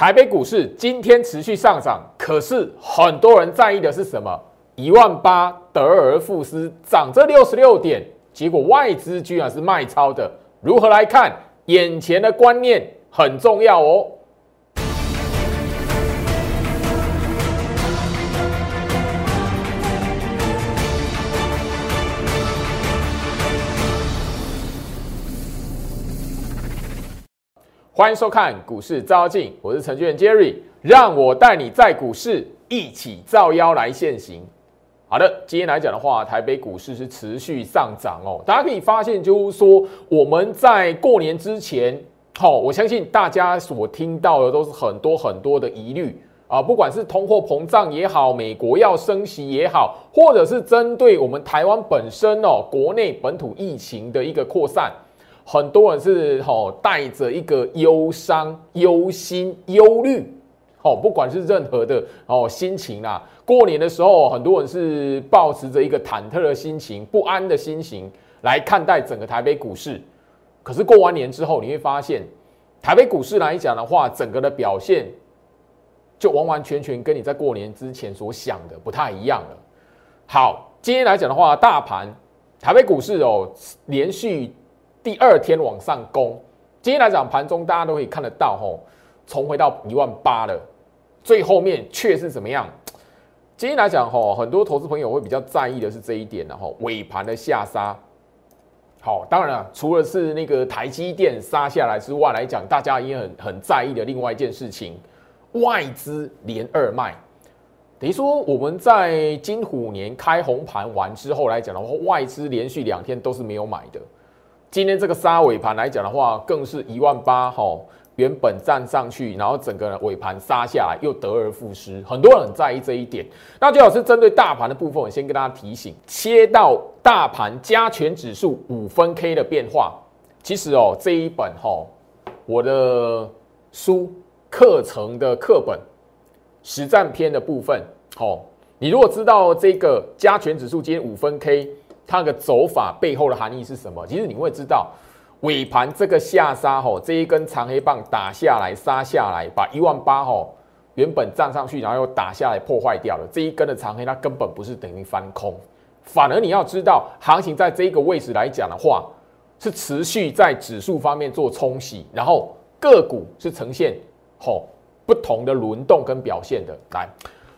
台北股市今天持续上涨，可是很多人在意的是什么？一万八得而复失，涨这六十六点，结果外资居然是卖超的，如何来看？眼前的观念很重要哦。欢迎收看股市照妖镜，我是程序员 Jerry，让我带你在股市一起照妖来现行。好的，今天来讲的话，台北股市是持续上涨哦。大家可以发现，就是说我们在过年之前，好，我相信大家所听到的都是很多很多的疑虑啊，不管是通货膨胀也好，美国要升息也好，或者是针对我们台湾本身哦，国内本土疫情的一个扩散。很多人是吼带着一个忧伤、忧心、忧虑，哦，不管是任何的哦心情啊。过年的时候，很多人是保持着一个忐忑的心情、不安的心情来看待整个台北股市。可是过完年之后，你会发现，台北股市来讲的话，整个的表现就完完全全跟你在过年之前所想的不太一样了。好，今天来讲的话，大盘台北股市哦，连续。第二天往上攻，今天来讲盘中大家都可以看得到，吼，重回到一万八了。最后面却是怎么样？今天来讲，吼，很多投资朋友会比较在意的是这一点，然后尾盘的下杀。好，当然了，除了是那个台积电杀下来之外，来讲大家也很很在意的另外一件事情，外资连二卖，等于说我们在金虎年开红盘完之后来讲的话，外资连续两天都是没有买的。今天这个杀尾盘来讲的话，更是一万八哈，原本站上去，然后整个尾盘杀下来，又得而复失，很多人很在意这一点。那最好是针对大盘的部分，我先跟大家提醒，切到大盘加权指数五分 K 的变化。其实哦，这一本哈，我的书课程的课本实战篇的部分，好，你如果知道这个加权指数今天五分 K。它的走法背后的含义是什么？其实你会知道，尾盘这个下杀吼，这一根长黑棒打下来杀下来，把一万八吼原本站上去，然后又打下来破坏掉了。这一根的长黑，它根本不是等于翻空，反而你要知道，行情在这个位置来讲的话，是持续在指数方面做冲洗，然后个股是呈现吼不同的轮动跟表现的来。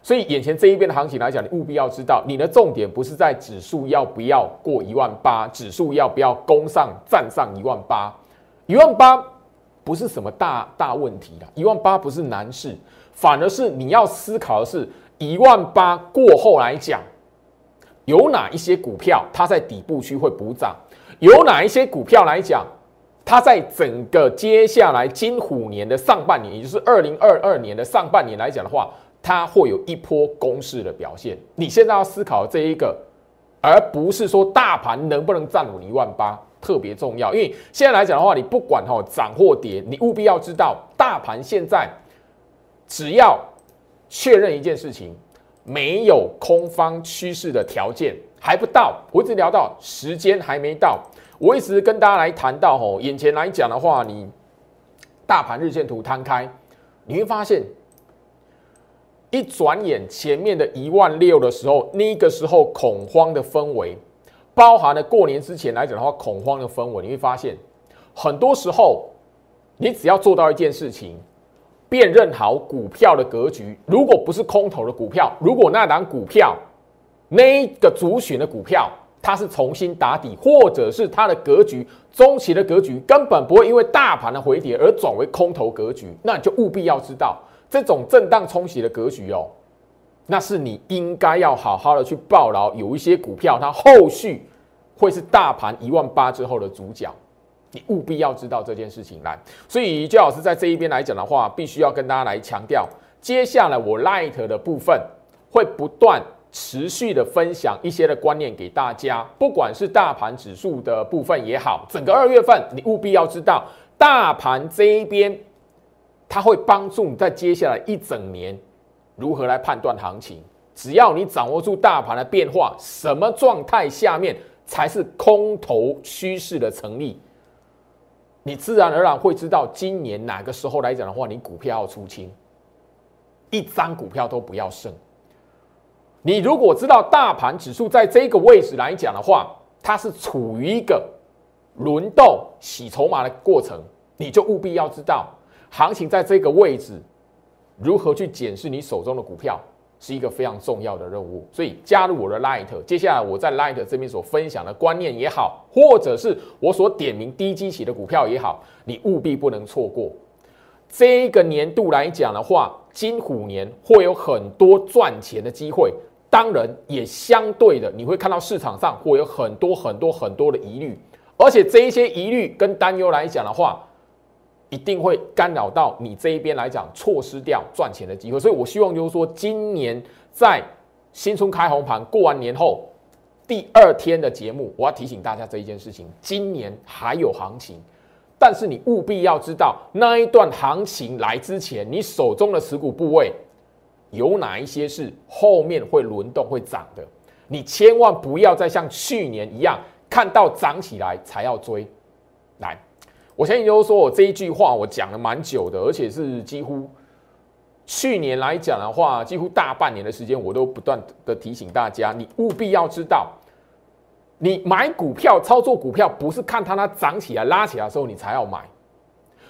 所以眼前这一边的行情来讲，你务必要知道，你的重点不是在指数要不要过一万八，指数要不要攻上站上一万八，一万八不是什么大大问题啦，一万八不是难事，反而是你要思考的是，一万八过后来讲，有哪一些股票它在底部区会补涨，有哪一些股票来讲，它在整个接下来金虎年的上半年，也就是二零二二年的上半年来讲的话。它会有一波攻势的表现，你现在要思考这一个，而不是说大盘能不能站稳一万八特别重要。因为现在来讲的话，你不管哈涨或跌，你务必要知道，大盘现在只要确认一件事情，没有空方趋势的条件还不到。我一直聊到时间还没到，我一直跟大家来谈到吼，眼前来讲的话，你大盘日线图摊开，你会发现。一转眼，前面的一万六的时候，那个时候恐慌的氛围，包含了过年之前来讲的话，恐慌的氛围，你会发现，很多时候，你只要做到一件事情，辨认好股票的格局。如果不是空头的股票，如果那档股票，那个主选的股票，它是重新打底，或者是它的格局中期的格局根本不会因为大盘的回跌而转为空头格局，那你就务必要知道。这种震荡冲洗的格局哦，那是你应该要好好的去抱牢。有一些股票，它后续会是大盘一万八之后的主角，你务必要知道这件事情来。所以，焦老师在这一边来讲的话，必须要跟大家来强调，接下来我 Light 的部分会不断持续的分享一些的观念给大家，不管是大盘指数的部分也好，整个二月份你务必要知道，大盘这一边。它会帮助你在接下来一整年如何来判断行情。只要你掌握住大盘的变化，什么状态下面才是空头趋势的成立，你自然而然会知道今年哪个时候来讲的话，你股票要出清，一张股票都不要剩。你如果知道大盘指数在这个位置来讲的话，它是处于一个轮动洗筹码的过程，你就务必要知道行情在这个位置如何去检视你手中的股票。是一个非常重要的任务，所以加入我的 Light，接下来我在 Light 这边所分享的观念也好，或者是我所点名低基期的股票也好，你务必不能错过。这个年度来讲的话，金虎年会有很多赚钱的机会，当然也相对的，你会看到市场上会有很多很多很多的疑虑，而且这一些疑虑跟担忧来讲的话。一定会干扰到你这一边来讲，错失掉赚钱的机会。所以我希望就是说，今年在新春开红盘过完年后第二天的节目，我要提醒大家这一件事情：今年还有行情，但是你务必要知道，那一段行情来之前，你手中的持股部位有哪一些是后面会轮动会涨的，你千万不要再像去年一样，看到涨起来才要追，来。我相信就是说我这一句话我讲了蛮久的，而且是几乎去年来讲的话，几乎大半年的时间，我都不断的提醒大家，你务必要知道，你买股票、操作股票，不是看它它涨起来、拉起来的时候你才要买，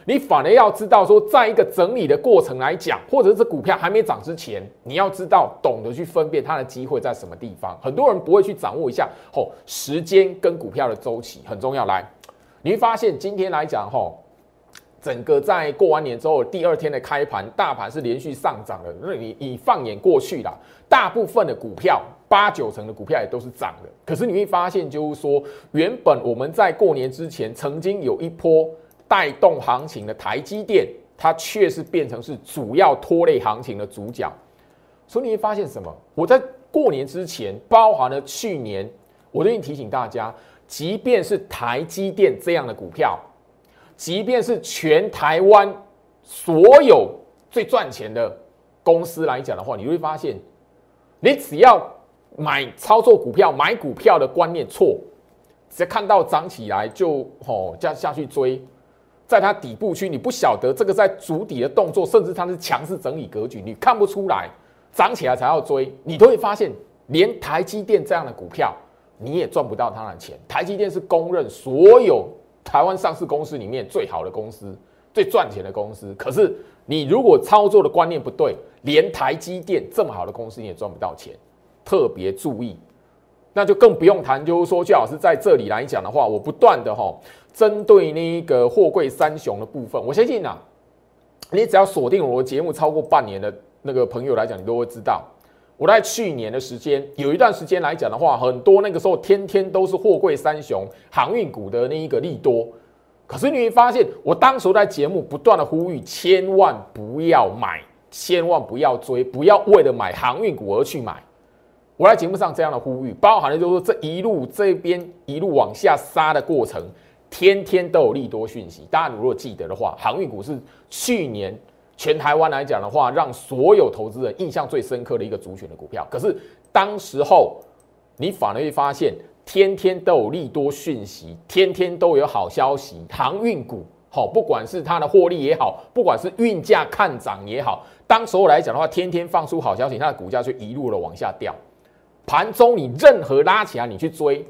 你反而要知道说，在一个整理的过程来讲，或者是股票还没涨之前，你要知道懂得去分辨它的机会在什么地方。很多人不会去掌握一下哦，时间跟股票的周期很重要。来。你会发现，今天来讲，哈，整个在过完年之后第二天的开盘，大盘是连续上涨的。那你你放眼过去啦，大部分的股票，八九成的股票也都是涨的。可是你会发现，就是说，原本我们在过年之前曾经有一波带动行情的台积电，它却是变成是主要拖累行情的主角。所以你会发现什么？我在过年之前，包含了去年，我都已经提醒大家。即便是台积电这样的股票，即便是全台湾所有最赚钱的公司来讲的话，你会发现，你只要买操作股票、买股票的观念错，只看到涨起来就吼这样下去追，在它底部区，你不晓得这个在主底的动作，甚至它是强势整理格局，你看不出来涨起来才要追，你都会发现，连台积电这样的股票。你也赚不到他的钱。台积电是公认所有台湾上市公司里面最好的公司、最赚钱的公司。可是你如果操作的观念不对，连台积电这么好的公司你也赚不到钱。特别注意，那就更不用谈。就是说，最好是在这里来讲的话，我不断的哈，针对那个货柜三雄的部分，我相信啊，你只要锁定我的节目超过半年的那个朋友来讲，你都会知道。我在去年的时间，有一段时间来讲的话，很多那个时候天天都是货柜三雄、航运股的那一个利多。可是你会发现，我当时在节目不断的呼吁，千万不要买，千万不要追，不要为了买航运股而去买。我在节目上这样的呼吁，包含了就是说这一路这边一路往下杀的过程，天天都有利多讯息。大家如果记得的话，航运股是去年。全台湾来讲的话，让所有投资人印象最深刻的一个主选的股票。可是当时候，你反而会发现，天天都有利多讯息，天天都有好消息。航运股，好，不管是它的获利也好，不管是运价看涨也好，当时候来讲的话，天天放出好消息，它的股价就一路的往下掉。盘中你任何拉起来，你去追。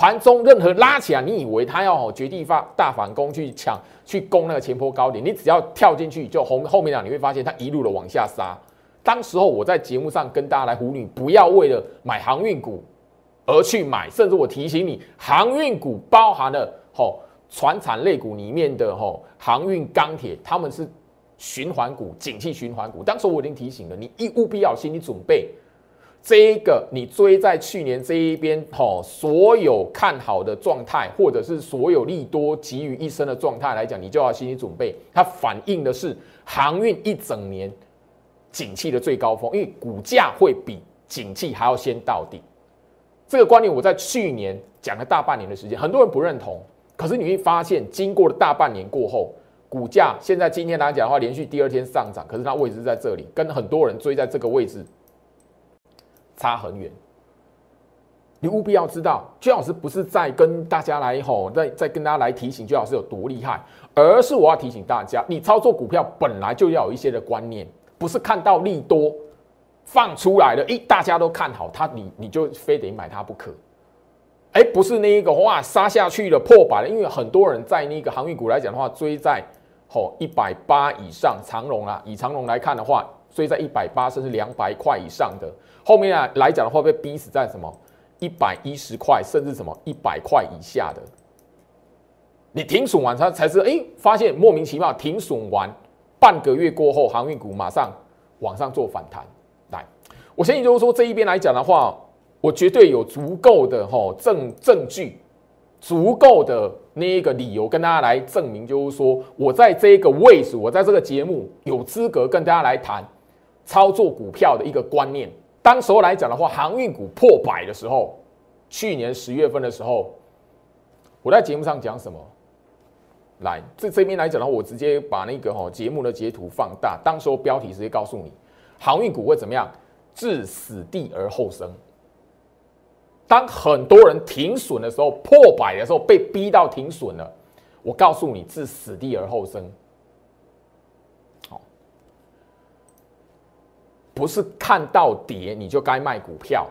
盘中任何拉起来，你以为它要绝地发大反攻去抢去攻那个前坡高点，你只要跳进去就后后面啊，你会发现它一路的往下杀。当时候我在节目上跟大家来呼吁，不要为了买航运股而去买，甚至我提醒你，航运股包含了吼船产类股里面的吼航运钢铁，他们是循环股、景气循环股。当时我已经提醒了你，一务必要心理准备。这一个你追在去年这一边，吼，所有看好的状态，或者是所有利多集于一身的状态来讲，你就要心理准备，它反映的是航运一整年景气的最高峰，因为股价会比景气还要先到底。这个观念我在去年讲了大半年的时间，很多人不认同，可是你会发现，经过了大半年过后，股价现在今天来讲的话，连续第二天上涨，可是它位置在这里，跟很多人追在这个位置。差很远，你务必要知道，居老师不是在跟大家来吼，在在跟大家来提醒居老师有多厉害，而是我要提醒大家，你操作股票本来就要有一些的观念，不是看到利多放出来了，诶，大家都看好它，你你就非得买它不可。哎，不是那一个哇杀下去了破百了，因为很多人在那个航运股来讲的话，追在吼一百八以上，长龙啊，以长龙来看的话，所以在一百八甚至两百块以上的，后面啊来讲的话被逼死在什么？一百一十块，甚至什么一百块以下的，你停损完，它才是哎，发现莫名其妙停损完半个月过后，航运股马上往上做反弹。来，我相信就是说这一边来讲的话，我绝对有足够的哈证证据，足够的那一个理由跟大家来证明，就是说我在这个位置，我在这个节目有资格跟大家来谈操作股票的一个观念。当时候来讲的话，航运股破百的时候，去年十月份的时候，我在节目上讲什么？来，这这边来讲的话，我直接把那个哈节目的截图放大，当时候标题直接告诉你，航运股会怎么样？置死地而后生。当很多人停损的时候，破百的时候，被逼到停损了，我告诉你，置死地而后生。不是看到跌你就该卖股票。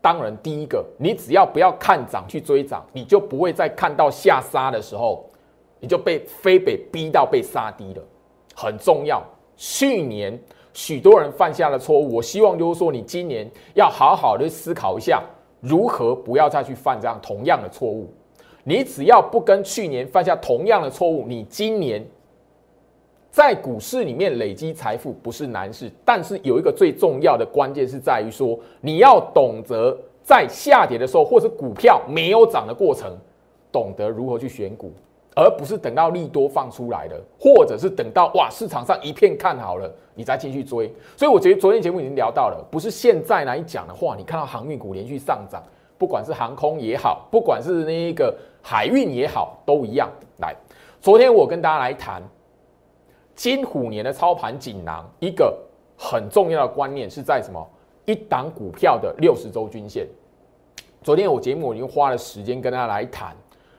当然，第一个，你只要不要看涨去追涨，你就不会再看到下杀的时候，你就被非被逼到被杀低了。很重要。去年许多人犯下的错误，我希望就是说，你今年要好好的思考一下，如何不要再去犯这样同样的错误。你只要不跟去年犯下同样的错误，你今年。在股市里面累积财富不是难事，但是有一个最重要的关键是在于说，你要懂得在下跌的时候，或是股票没有涨的过程，懂得如何去选股，而不是等到利多放出来了，或者是等到哇市场上一片看好了，你再进去追。所以我觉得昨天节目已经聊到了，不是现在来讲的话，你看到航运股连续上涨，不管是航空也好，不管是那一个海运也好，都一样。来，昨天我跟大家来谈。金虎年的操盘锦囊，一个很重要的观念是在什么？一档股票的六十周均线。昨天我节目已经花了时间跟大家来谈，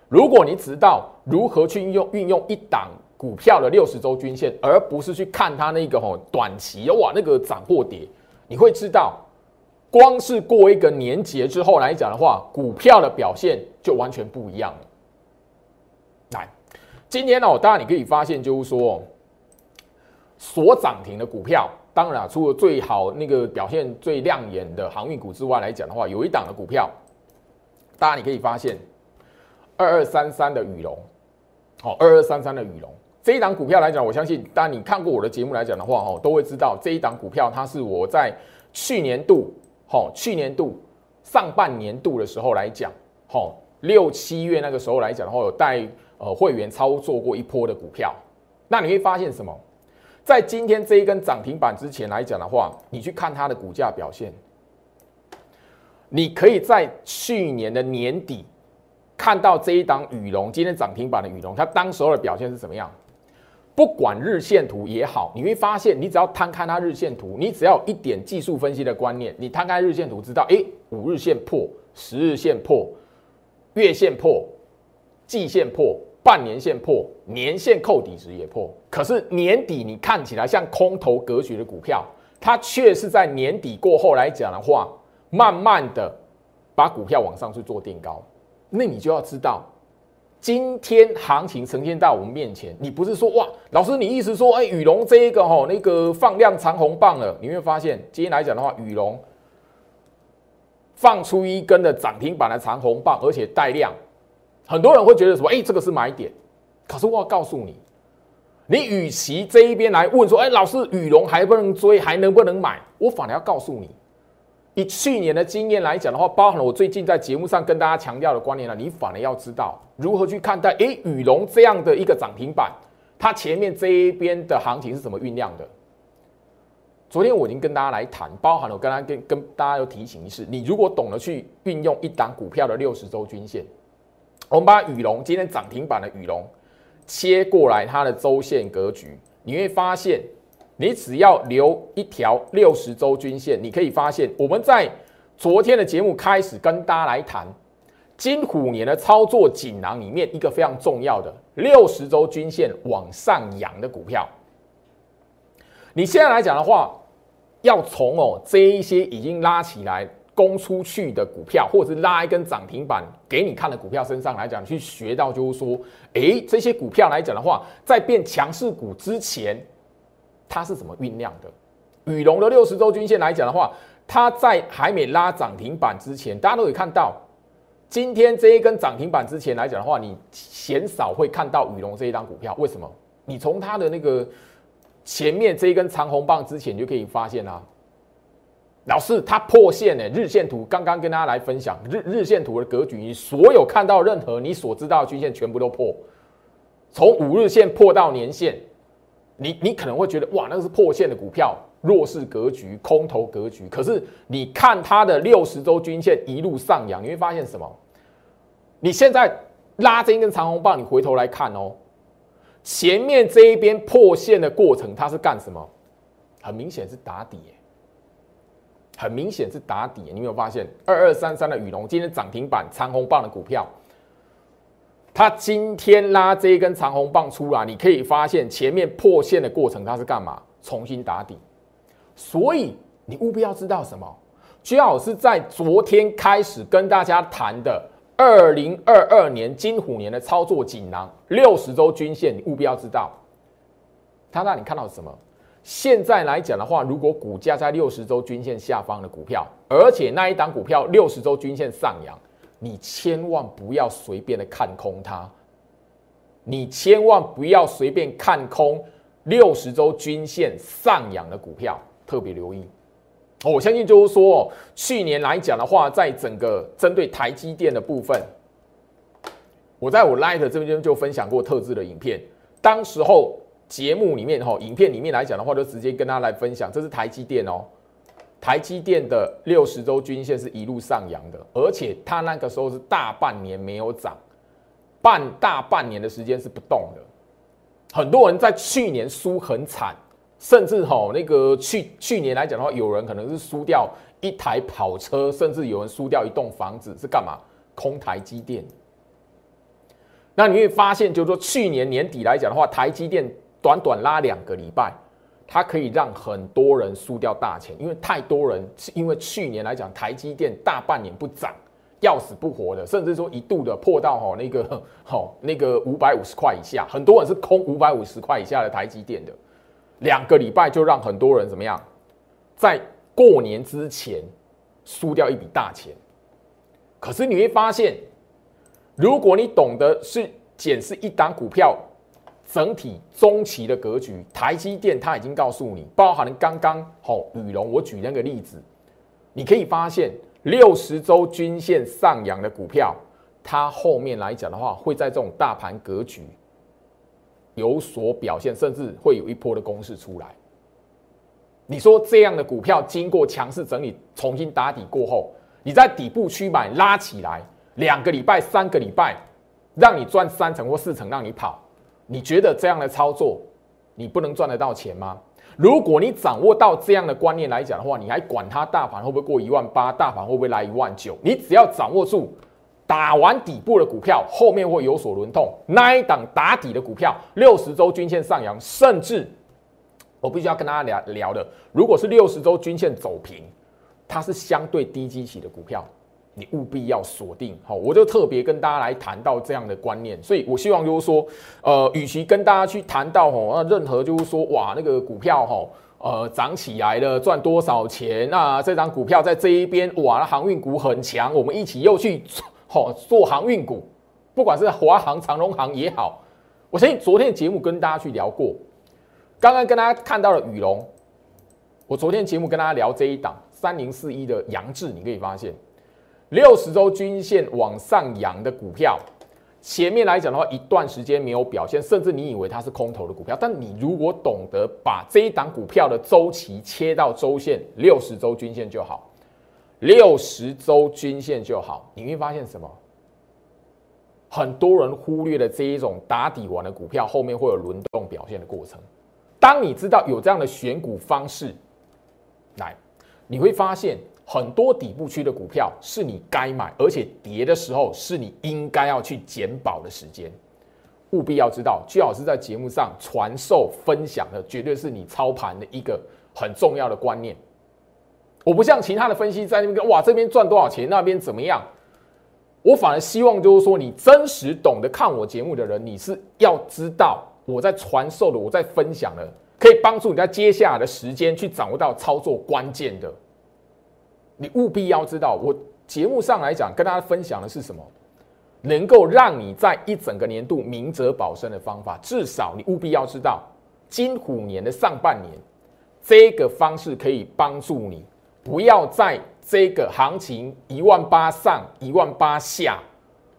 如果你知道如何去运用运用一档股票的六十周均线，而不是去看它那个吼短期哇那个涨或跌，你会知道，光是过一个年节之后来讲的话，股票的表现就完全不一样了。来，今天呢，当然你可以发现就是说。所涨停的股票，当然除了最好那个表现最亮眼的航运股之外来讲的话，有一档的股票，大家你可以发现，二二三三的羽龙，好，二二三三的羽龙这一档股票来讲，我相信，当然你看过我的节目来讲的话，哦，都会知道这一档股票它是我在去年度，好，去年度上半年度的时候来讲，好，六七月那个时候来讲的话，有带呃会员操作过一波的股票，那你会发现什么？在今天这一根涨停板之前来讲的话，你去看它的股价表现，你可以在去年的年底看到这一档羽龙今天涨停板的羽龙，它当时候的表现是怎么样？不管日线图也好，你会发现，你只要摊开它日线图，你只要一点技术分析的观念，你摊开日线图，知道，哎，五日线破，十日线破，月线破，季线破。半年线破，年线扣底值也破，可是年底你看起来像空头格局的股票，它却是在年底过后来讲的话，慢慢的把股票往上去做垫高。那你就要知道，今天行情呈现在我们面前，你不是说哇，老师你意思说，哎，羽龙这一个哈那个放量长红棒了，你会发现今天来讲的话，羽龙放出一根的涨停板的长红棒，而且带量。很多人会觉得说：“哎，这个是买点。”可是我要告诉你，你与其这一边来问说：“哎，老师，羽龙还不能追，还能不能买？”我反而要告诉你，以去年的经验来讲的话，包含了我最近在节目上跟大家强调的观念呢，你反而要知道如何去看待。哎，羽龙这样的一个涨停板，它前面这一边的行情是怎么酝酿的？昨天我已经跟大家来谈，包含了我刚刚跟跟大家又提醒一次，你如果懂得去运用一档股票的六十周均线。我们把羽龙今天涨停板的羽龙切过来，它的周线格局，你会发现，你只要留一条六十周均线，你可以发现我们在昨天的节目开始跟大家来谈金虎年的操作锦囊里面一个非常重要的六十周均线往上扬的股票。你现在来讲的话，要从哦这一些已经拉起来攻出去的股票，或者是拉一根涨停板给你看的股票身上来讲，去学到就是说，诶，这些股票来讲的话，在变强势股之前，它是怎么酝酿的？羽龙的六十周均线来讲的话。它在还没拉涨停板之前，大家都可以看到，今天这一根涨停板之前来讲的话，你鲜少会看到雨龙这一张股票。为什么？你从它的那个前面这一根长红棒之前你就可以发现啊，老师它破线呢，日线图刚刚跟大家来分享日日线图的格局，你所有看到任何你所知道的均线全部都破，从五日线破到年线，你你可能会觉得哇，那个是破线的股票。弱势格局、空头格局，可是你看它的六十周均线一路上扬，你会发现什么？你现在拉这一根长红棒，你回头来看哦，前面这一边破线的过程，它是干什么？很明显是打底，很明显是打底。你有没有发现二二三三的宇龙今天涨停板长红棒的股票，它今天拉这一根长红棒出来，你可以发现前面破线的过程，它是干嘛？重新打底。所以你务必要知道什么？居老师在昨天开始跟大家谈的二零二二年金虎年的操作锦囊六十周均线，你务必要知道。他让你看到什么？现在来讲的话，如果股价在六十周均线下方的股票，而且那一档股票六十周均线上扬，你千万不要随便的看空它。你千万不要随便看空六十周均线上扬的股票。特别留意，我相信就是说，去年来讲的话，在整个针对台积电的部分，我在我 Light 这边就分享过特制的影片。当时候节目里面哈，影片里面来讲的话，就直接跟大家来分享，这是台积电哦，台积电的六十周均线是一路上扬的，而且它那个时候是大半年没有涨，半大半年的时间是不动的。很多人在去年输很惨。甚至哈，那个去去年来讲的话，有人可能是输掉一台跑车，甚至有人输掉一栋房子，是干嘛？空台积电。那你会发现，就是说去年年底来讲的话，台积电短短拉两个礼拜，它可以让很多人输掉大钱，因为太多人是因为去年来讲，台积电大半年不涨，要死不活的，甚至说一度的破到哈那个好 那个五百五十块以下，很多人是空五百五十块以下的台积电的。两个礼拜就让很多人怎么样，在过年之前输掉一笔大钱。可是你会发现，如果你懂得是检视一档股票整体中期的格局，台积电它已经告诉你，包含刚刚好羽龙，我举那个例子，你可以发现六十周均线上扬的股票，它后面来讲的话，会在这种大盘格局。有所表现，甚至会有一波的攻势出来。你说这样的股票经过强势整理、重新打底过后，你在底部区买拉起来，两个礼拜、三个礼拜，让你赚三成或四成，让你跑，你觉得这样的操作，你不能赚得到钱吗？如果你掌握到这样的观念来讲的话，你还管它大盘会不会过一万八，大盘会不会来一万九？你只要掌握住。打完底部的股票，后面会有所轮动。那一档打底的股票，六十周均线上扬，甚至我必须要跟大家聊聊的，如果是六十周均线走平，它是相对低基期的股票，你务必要锁定。好，我就特别跟大家来谈到这样的观念。所以我希望就是说，呃，与其跟大家去谈到吼，那任何就是说，哇，那个股票吼，呃，涨起来了，赚多少钱？那这张股票在这一边，哇，那航运股很强，我们一起又去做。好，做航运股，不管是华航、长荣航也好，我相信昨天的节目跟大家去聊过。刚刚跟大家看到了宇龙，我昨天节目跟大家聊这一档三零四一的杨志，你可以发现六十周均线往上扬的股票，前面来讲的话，一段时间没有表现，甚至你以为它是空头的股票，但你如果懂得把这一档股票的周期切到周线六十周均线就好。六十周均线就好，你会发现什么？很多人忽略了这一种打底完的股票后面会有轮动表现的过程。当你知道有这样的选股方式，来，你会发现很多底部区的股票是你该买，而且跌的时候是你应该要去减保的时间。务必要知道，居老师在节目上传授分享的，绝对是你操盘的一个很重要的观念。我不像其他的分析在那边哇，这边赚多少钱，那边怎么样？我反而希望就是说，你真实懂得看我节目的人，你是要知道我在传授的，我在分享的，可以帮助你在接下来的时间去掌握到操作关键的。你务必要知道，我节目上来讲跟大家分享的是什么，能够让你在一整个年度明哲保身的方法。至少你务必要知道，金虎年的上半年，这个方式可以帮助你，不要在这个行情一万八上、一万八下，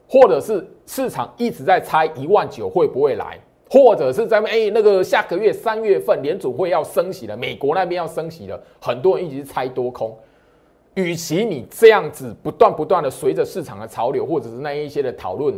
或者是市场一直在猜一万九会不会来，或者是在哎那个下个月三月份联储会要升息了，美国那边要升息了，很多人一直猜多空。与其你这样子不断不断的随着市场的潮流，或者是那一些的讨论，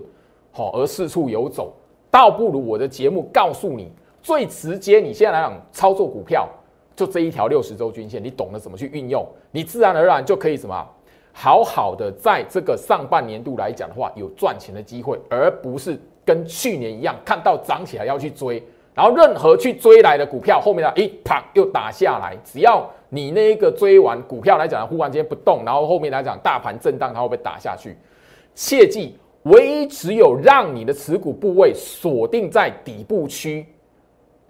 好而四处游走，倒不如我的节目告诉你最直接。你现在来讲操作股票，就这一条六十周均线，你懂得怎么去运用，你自然而然就可以什么，好好的在这个上半年度来讲的话，有赚钱的机会，而不是跟去年一样看到涨起来要去追，然后任何去追来的股票后面呢，一啪又打下来，只要。你那个追完股票来讲，忽然间不动，然后后面来讲大盘震荡，它会被打下去。切记，唯一只有让你的持股部位锁定在底部区，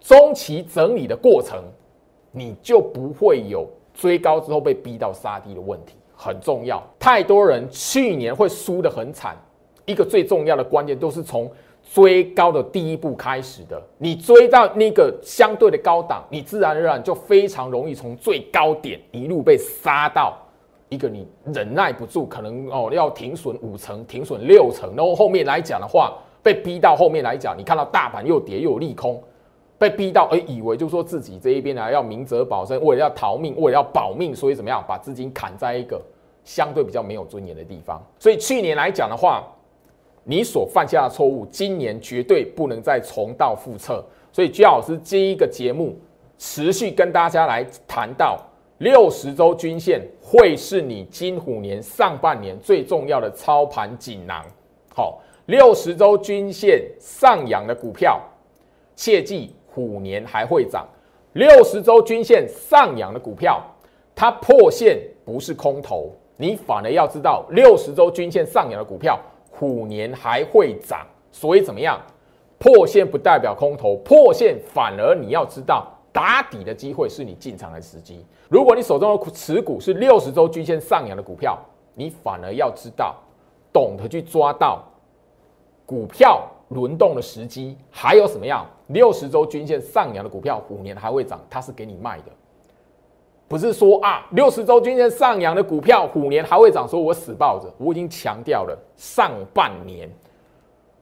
中期整理的过程，你就不会有追高之后被逼到杀低的问题。很重要，太多人去年会输得很惨，一个最重要的关键都是从。追高的第一步开始的，你追到那个相对的高档，你自然而然就非常容易从最高点一路被杀到一个你忍耐不住，可能哦要停损五成、停损六成，然后后面来讲的话，被逼到后面来讲，你看到大盘又跌又利空，被逼到哎以为就说自己这一边呢要明哲保身，为了要逃命，为了要保命，所以怎么样把资金砍在一个相对比较没有尊严的地方。所以去年来讲的话。你所犯下的错误，今年绝对不能再重蹈覆辙。所以，居老师这一个节目持续跟大家来谈到六十周均线会是你金虎年上半年最重要的操盘锦囊。好，六十周均线上扬的股票，切记虎年还会涨。六十周均线上扬的股票，它破线不是空头，你反而要知道六十周均线上扬的股票。虎年还会涨，所以怎么样？破线不代表空头，破线反而你要知道打底的机会是你进场的时机。如果你手中的持股是六十周均线上扬的股票，你反而要知道懂得去抓到股票轮动的时机。还有什么样？六十周均线上扬的股票，虎年还会涨，它是给你卖的。不是说啊，六十周均线上扬的股票，虎年还会涨，说我死抱着。我已经强调了，上半年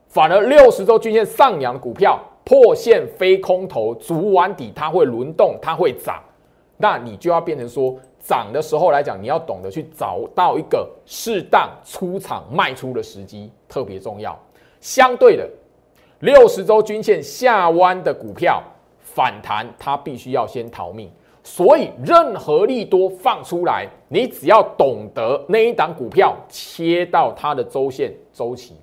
反而六十周均线上扬的股票破线非空头，足完底，它会轮动，它会涨。那你就要变成说，涨的时候来讲，你要懂得去找到一个适当出场卖出的时机，特别重要。相对的，六十周均线下弯的股票反弹，它必须要先逃命。所以，任何利多放出来，你只要懂得那一档股票切到它的周线周期，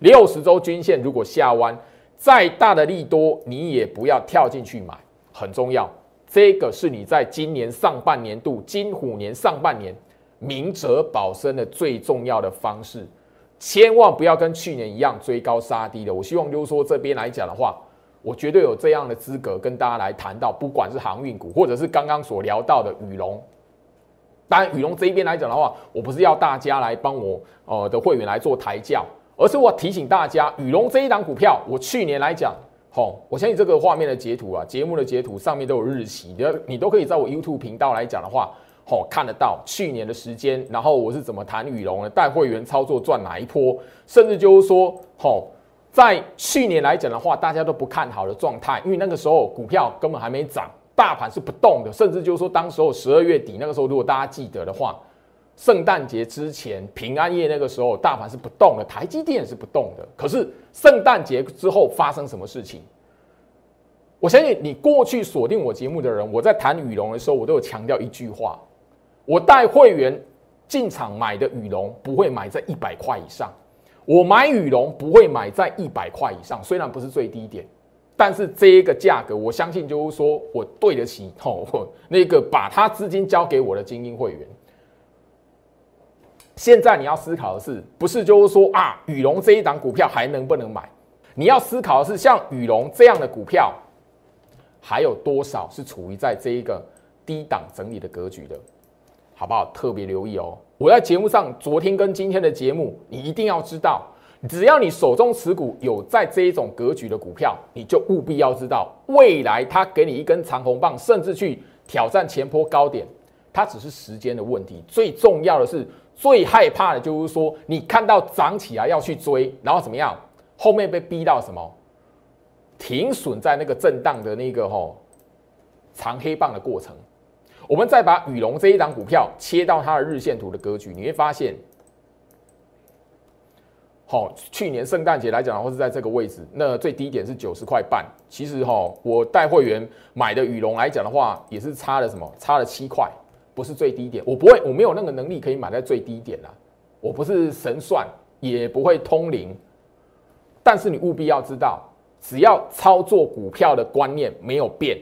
六十周均线如果下弯，再大的利多你也不要跳进去买，很重要。这个是你在今年上半年度金虎年上半年明哲保身的最重要的方式，千万不要跟去年一样追高杀低的。我希望就是说这边来讲的话。我绝对有这样的资格跟大家来谈到，不管是航运股，或者是刚刚所聊到的羽龙。当然，羽龙这一边来讲的话，我不是要大家来帮我呃的会员来做抬轿，而是我提醒大家，羽龙这一档股票，我去年来讲，吼，我相信这个画面的截图啊，节目的截图上面都有日期，你你都可以在我 YouTube 频道来讲的话，吼，看得到去年的时间，然后我是怎么谈羽龙的，带会员操作赚哪一波，甚至就是说，吼。在去年来讲的话，大家都不看好的状态，因为那个时候股票根本还没涨，大盘是不动的，甚至就是说，当时候十二月底那个时候，如果大家记得的话，圣诞节之前平安夜那个时候，大盘是不动的，台积电是不动的。可是圣诞节之后发生什么事情？我相信你过去锁定我节目的人，我在谈羽绒的时候，我都有强调一句话：我带会员进场买的羽绒不会买在一百块以上，我买羽绒不会买在一百块以上，虽然不是最低点，但是这一个价格，我相信就是说我对得起哦，那个把他资金交给我的精英会员。现在你要思考的是，不是就是说啊，羽绒这一档股票还能不能买？你要思考的是，像羽绒这样的股票，还有多少是处于在这一个低档整理的格局的，好不好？特别留意哦。我在节目上昨天跟今天的节目，你一定要知道，只要你手中持股有在这一种格局的股票，你就务必要知道，未来它给你一根长红棒，甚至去挑战前坡高点，它只是时间的问题。最重要的是。最害怕的就是说，你看到涨起来要去追，然后怎么样？后面被逼到什么？停损在那个震荡的那个吼长黑棒的过程。我们再把羽龙这一档股票切到它的日线图的格局，你会发现，好，去年圣诞节来讲，或是在这个位置，那最低点是九十块半。其实哈，我带会员买的羽龙来讲的话，也是差了什么？差了七块。不是最低点，我不会，我没有那个能力可以买在最低点啦。我不是神算，也不会通灵。但是你务必要知道，只要操作股票的观念没有变，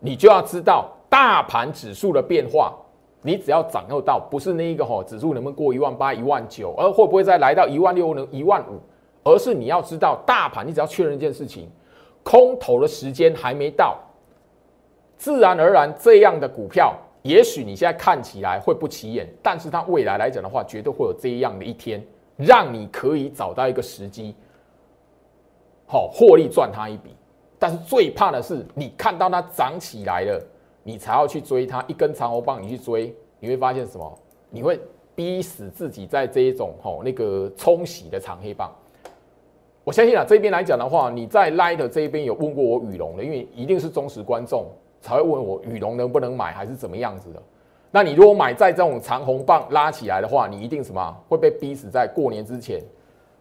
你就要知道大盘指数的变化。你只要掌握到，不是那一个吼指数能不能过一万八、一万九，而会不会再来到一万六、能一万五，而是你要知道大盘，你只要确认一件事情，空头的时间还没到，自然而然这样的股票。也许你现在看起来会不起眼，但是它未来来讲的话，绝对会有这样的一天，让你可以找到一个时机，好获利赚它一笔。但是最怕的是，你看到它涨起来了，你才要去追它一根长红棒，你去追，你会发现什么？你会逼死自己在这一种吼那个冲洗的长黑棒。我相信啊，这边来讲的话，你在 Light 这边有问过我羽龙的，因为一定是忠实观众。才会问我羽绒能不能买，还是怎么样子的？那你如果买在这种长红棒拉起来的话，你一定什么会被逼死在过年之前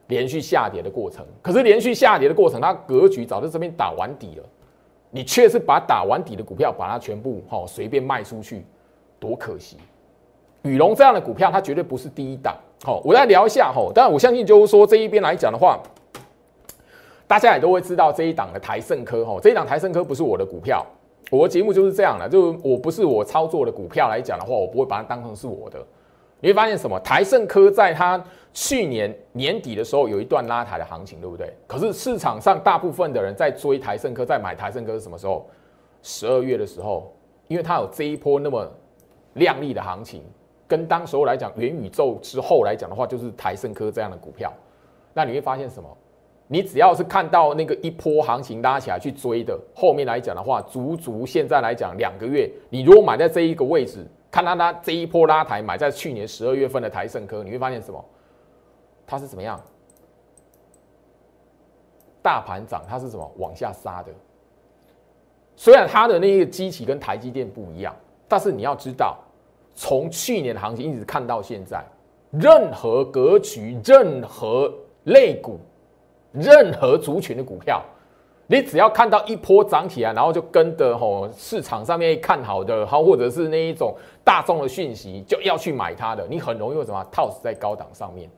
连续下跌的过程。可是连续下跌的过程，它格局早在这边打完底了，你却是把打完底的股票把它全部哈随便卖出去，多可惜！宇龙这样的股票，它绝对不是第一档。好，我再聊一下哈，但我相信就是说这一边来讲的话，大家也都会知道这一档的台盛科哈，这一档台盛科不是我的股票。我的节目就是这样的，就我不是我操作的股票来讲的话，我不会把它当成是我的。你会发现什么？台盛科在它去年年底的时候有一段拉抬的行情，对不对？可是市场上大部分的人在追台盛科，在买台盛科是什么时候？十二月的时候，因为它有这一波那么亮丽的行情，跟当时候来讲元宇宙之后来讲的话，就是台盛科这样的股票。那你会发现什么？你只要是看到那个一波行情拉起来去追的，后面来讲的话，足足现在来讲两个月，你如果买在这一个位置，看到它这一波拉抬，买在去年十二月份的台盛科，你会发现什么？它是怎么样？大盘涨，它是什么往下杀的？虽然它的那个机器跟台积电不一样，但是你要知道，从去年的行情一直看到现在，任何格局、任何类股。任何族群的股票，你只要看到一波涨起来，然后就跟着吼市场上面看好的，好或者是那一种大众的讯息，就要去买它的，你很容易为什么套死在高档上面。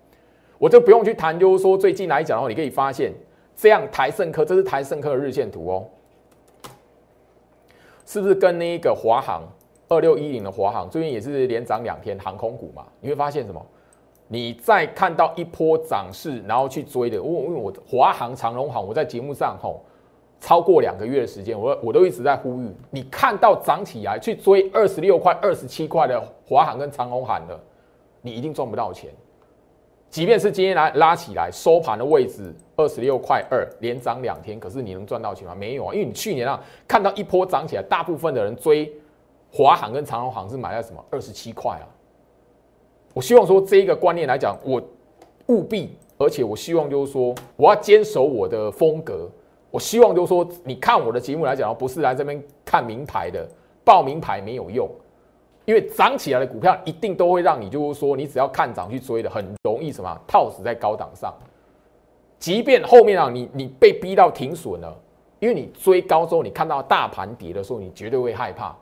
我就不用去谈，就是说最近来讲的话，你可以发现这样台盛科，这是台盛科的日线图哦，是不是跟那一个华航二六一零的华航最近也是连涨两天航空股嘛？你会发现什么？你再看到一波涨势，然后去追的，我因为我华航、长荣航，我在节目上吼超过两个月的时间，我我都一直在呼吁，你看到涨起来去追二十六块、二十七块的华航跟长虹航的，你一定赚不到钱。即便是今天来拉起来收盘的位置二十六块二，连涨两天，可是你能赚到钱吗？没有啊，因为你去年啊看到一波涨起来，大部分的人追华航跟长虹航是买在什么二十七块啊。我希望说这一个观念来讲，我务必，而且我希望就是说，我要坚守我的风格。我希望就是说，你看我的节目来讲，不是来这边看名牌的，报名牌没有用，因为涨起来的股票一定都会让你就是说，你只要看涨去追的，很容易什么套死在高档上。即便后面啊，你你被逼到停损了，因为你追高之后，你看到大盘跌的时候，你绝对会害怕。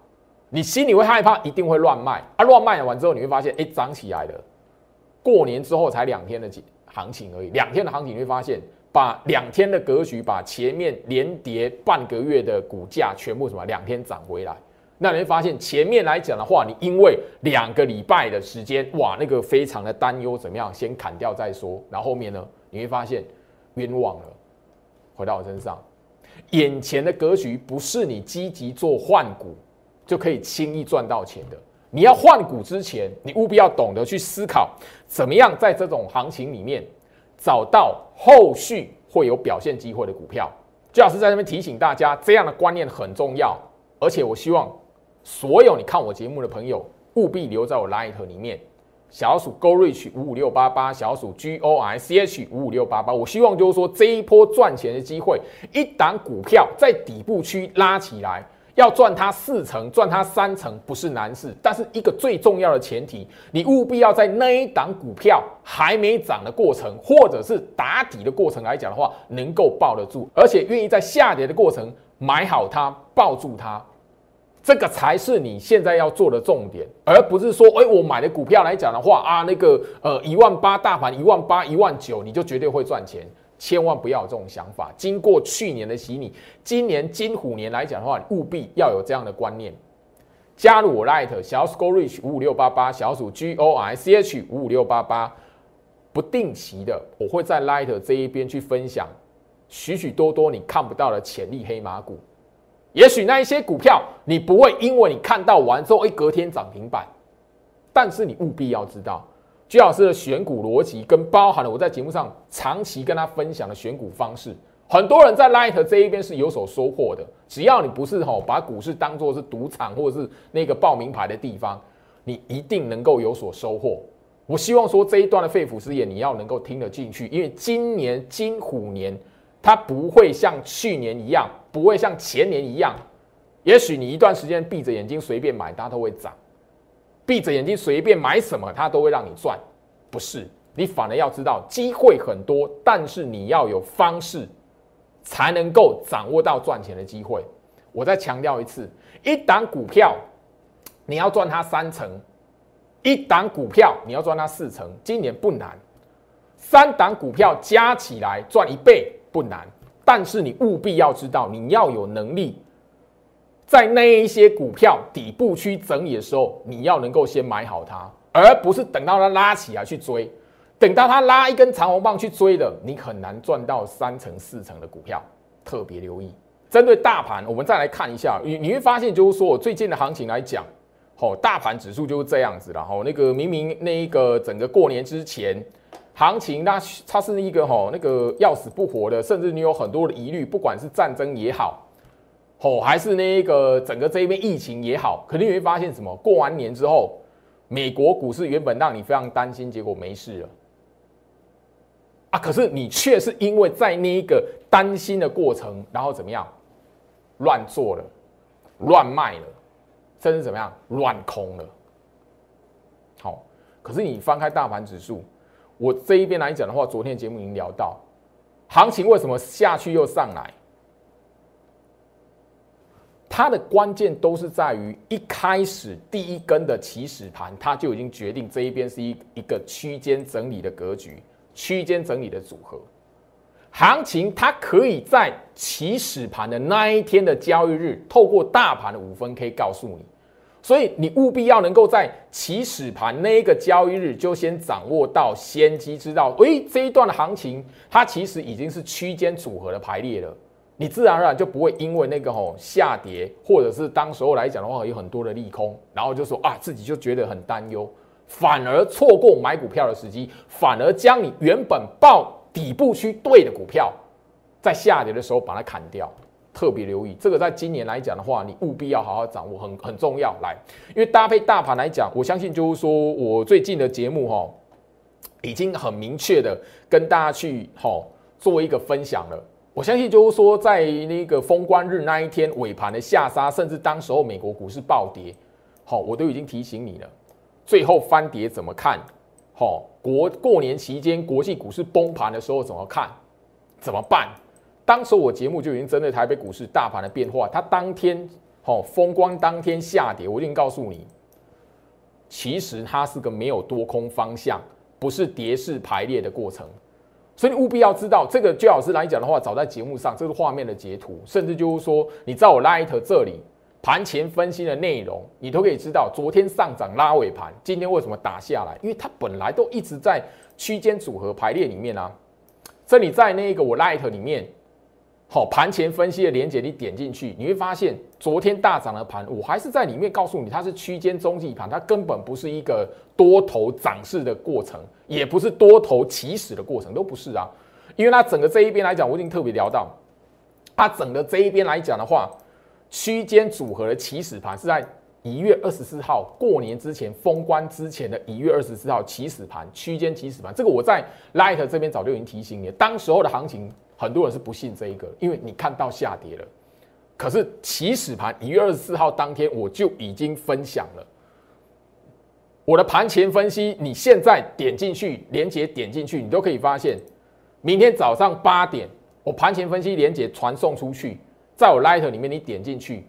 你心里会害怕，一定会乱卖啊！乱卖完之后，你会发现，哎，涨起来了。过年之后才两天的行情而已，两天的行情你会发现，把两天的格局，把前面连跌半个月的股价全部什么两天涨回来。那你会发现，前面来讲的话，你因为两个礼拜的时间，哇，那个非常的担忧，怎么样？先砍掉再说。然后后面呢，你会发现冤枉了。回到我身上，眼前的格局不是你积极做换股。就可以轻易赚到钱的。你要换股之前，你务必要懂得去思考，怎么样在这种行情里面找到后续会有表现机会的股票。朱老师在那边提醒大家，这样的观念很重要。而且我希望所有你看我节目的朋友，务必留在我 Light 里面，小鼠 Go Reach 五五六八八，小鼠 G O I C H 五五六八八。我希望就是说这一波赚钱的机会，一档股票在底部区拉起来。要赚它四成，赚它三成不是难事，但是一个最重要的前提，你务必要在那一档股票还没涨的过程，或者是打底的过程来讲的话，能够抱得住，而且愿意在下跌的过程买好它，抱住它，这个才是你现在要做的重点，而不是说，哎，我买的股票来讲的话啊，那个呃一万八大盘一万八一万九，你就绝对会赚钱。千万不要有这种想法。经过去年的洗礼，今年金虎年来讲的话，务必要有这样的观念。加入我 Light 小鼠 Go Reach 五五六八八，小鼠 G O I C H 五五六八八，不定期的我会在 Light 这一边去分享许许多多你看不到的潜力黑马股。也许那一些股票你不会因为你看到完之后，哎，隔天涨停板，但是你务必要知道。徐老师的选股逻辑，跟包含了我在节目上长期跟他分享的选股方式，很多人在 Light 这一边是有所收获的。只要你不是吼把股市当做是赌场或者是那个报名牌的地方，你一定能够有所收获。我希望说这一段的肺腑之言，你要能够听得进去，因为今年金虎年，它不会像去年一样，不会像前年一样，也许你一段时间闭着眼睛随便买，它都会涨。闭着眼睛随便买什么，它都会让你赚，不是？你反而要知道机会很多，但是你要有方式，才能够掌握到赚钱的机会。我再强调一次，一档股票你要赚它三成，一档股票你要赚它四成，今年不难。三档股票加起来赚一倍不难，但是你务必要知道，你要有能力。在那一些股票底部区整理的时候，你要能够先买好它，而不是等到它拉起来去追。等到它拉一根长红棒去追的，你很难赚到三成四成的股票。特别留意，针对大盘，我们再来看一下，你你会发现，就是说我最近的行情来讲，吼，大盘指数就是这样子了。吼，那个明明那一个整个过年之前行情，那它是一个吼那个要死不活的，甚至你有很多的疑虑，不管是战争也好。哦，还是那个整个这一边疫情也好，肯定你会发现什么？过完年之后，美国股市原本让你非常担心，结果没事了啊！可是你却是因为在那一个担心的过程，然后怎么样？乱做了，乱卖了，甚至怎么样？乱空了。好，可是你翻开大盘指数，我这一边来讲的话，昨天节目已经聊到，行情为什么下去又上来？它的关键都是在于一开始第一根的起始盘，它就已经决定这一边是一一个区间整理的格局，区间整理的组合。行情它可以在起始盘的那一天的交易日，透过大盘的五分 K 告诉你，所以你务必要能够在起始盘那一个交易日就先掌握到先机，知道，诶，这一段的行情它其实已经是区间组合的排列了。你自然而然就不会因为那个吼下跌，或者是当时候来讲的话有很多的利空，然后就说啊自己就觉得很担忧，反而错过买股票的时机，反而将你原本报底部区对的股票，在下跌的时候把它砍掉。特别留意这个，在今年来讲的话，你务必要好好掌握，很很重要。来，因为搭配大盘来讲，我相信就是说我最近的节目哈，已经很明确的跟大家去哈做一个分享了。我相信，就是说，在那个封关日那一天尾盘的下杀，甚至当时候美国股市暴跌，好，我都已经提醒你了。最后翻跌怎么看？好，国过年期间国际股市崩盘的时候怎么看？怎么办？当时我节目就已经针对台北股市大盘的变化，它当天好，风光当天下跌，我已经告诉你，其实它是个没有多空方向，不是跌势排列的过程。所以你务必要知道，这个最老师来讲的话，早在节目上，这是画面的截图，甚至就是说，你在我 Light 这里盘前分析的内容，你都可以知道，昨天上涨拉尾盘，今天为什么打下来？因为它本来都一直在区间组合排列里面啊。这里在那个我 Light 里面，好盘前分析的连接，你点进去，你会发现昨天大涨的盘，我还是在里面告诉你，它是区间中继盘，它根本不是一个多头涨势的过程。也不是多头起始的过程，都不是啊，因为它整个这一边来讲，我已经特别聊到，它整个这一边来讲的话，区间组合的起始盘是在一月二十四号过年之前封关之前的一月二十四号起始盘，区间起始盘，这个我在 Light 这边早就已经提醒你，当时候的行情很多人是不信这一个，因为你看到下跌了，可是起始盘一月二十四号当天我就已经分享了。我的盘前分析，你现在点进去，连接点进去，你都可以发现，明天早上八点，我盘前分析连接传送出去，在我 Light 里面，你点进去，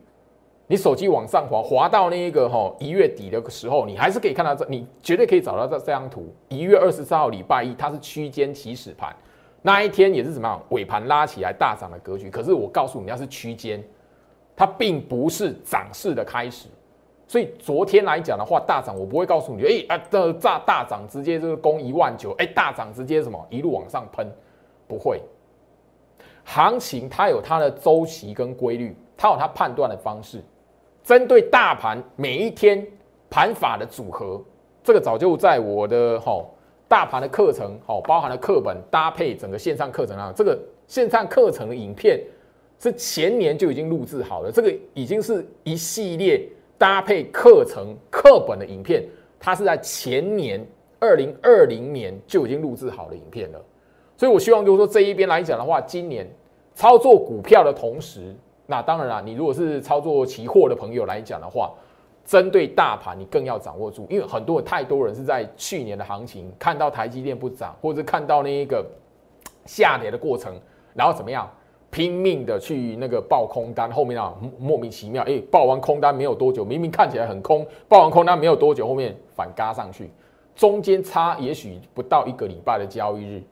你手机往上滑，滑到那一个哈一月底的时候，你还是可以看到这，你绝对可以找到这这张图。一月二十三号礼拜一，它是区间起始盘，那一天也是怎么样，尾盘拉起来大涨的格局。可是我告诉你，那是区间，它并不是涨势的开始。所以昨天来讲的话，大涨我不会告诉你，哎啊的大大涨直接就是攻一万九，哎大涨直接什么一路往上喷，不会。行情它有它的周期跟规律，它有它判断的方式。针对大盘每一天盘法的组合，这个早就在我的哈大盘的课程哈包含了课本搭配整个线上课程啊，这个线上课程的影片是前年就已经录制好了，这个已经是一系列。搭配课程课本的影片，它是在前年二零二零年就已经录制好的影片了，所以我希望就是说这一边来讲的话，今年操作股票的同时，那当然啦，你如果是操作期货的朋友来讲的话，针对大盘你更要掌握住，因为很多太多人是在去年的行情看到台积电不涨，或者看到那一个下跌的过程，然后怎么样？拼命的去那个爆空单，后面啊莫名其妙，哎，爆完空单没有多久，明明看起来很空，爆完空单没有多久，后面反嘎上去，中间差也许不到一个礼拜的交易日，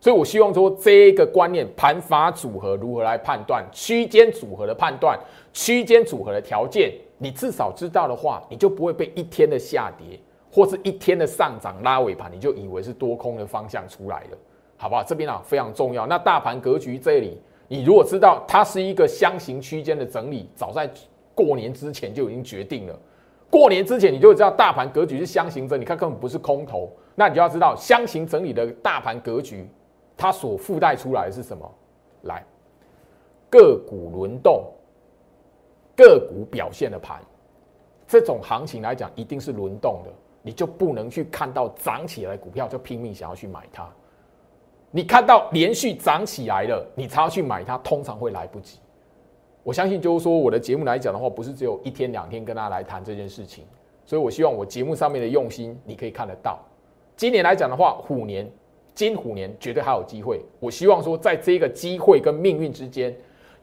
所以我希望说这一个观念，盘法组合如何来判断，区间组合的判断，区间组合的条件，你至少知道的话，你就不会被一天的下跌或是一天的上涨拉尾盘，你就以为是多空的方向出来了，好不好？这边啊非常重要，那大盘格局这里。你如果知道它是一个箱型区间的整理，早在过年之前就已经决定了。过年之前你就知道大盘格局是箱型整理，它根本不是空头。那你就要知道箱型整理的大盘格局，它所附带出来的是什么？来，个股轮动，个股表现的盘，这种行情来讲一定是轮动的，你就不能去看到涨起来股票就拼命想要去买它。你看到连续涨起来了，你才要去买它，通常会来不及。我相信，就是说我的节目来讲的话，不是只有一天两天跟大家来谈这件事情，所以我希望我节目上面的用心，你可以看得到。今年来讲的话，虎年金虎年绝对还有机会。我希望说，在这个机会跟命运之间，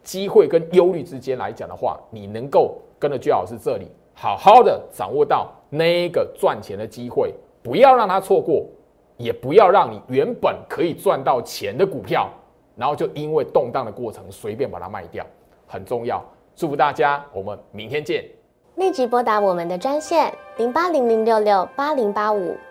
机会跟忧虑之间来讲的话，你能够跟着居老师这里，好好的掌握到那一个赚钱的机会，不要让它错过。也不要让你原本可以赚到钱的股票，然后就因为动荡的过程随便把它卖掉，很重要。祝福大家，我们明天见。立即拨打我们的专线零八零零六六八零八五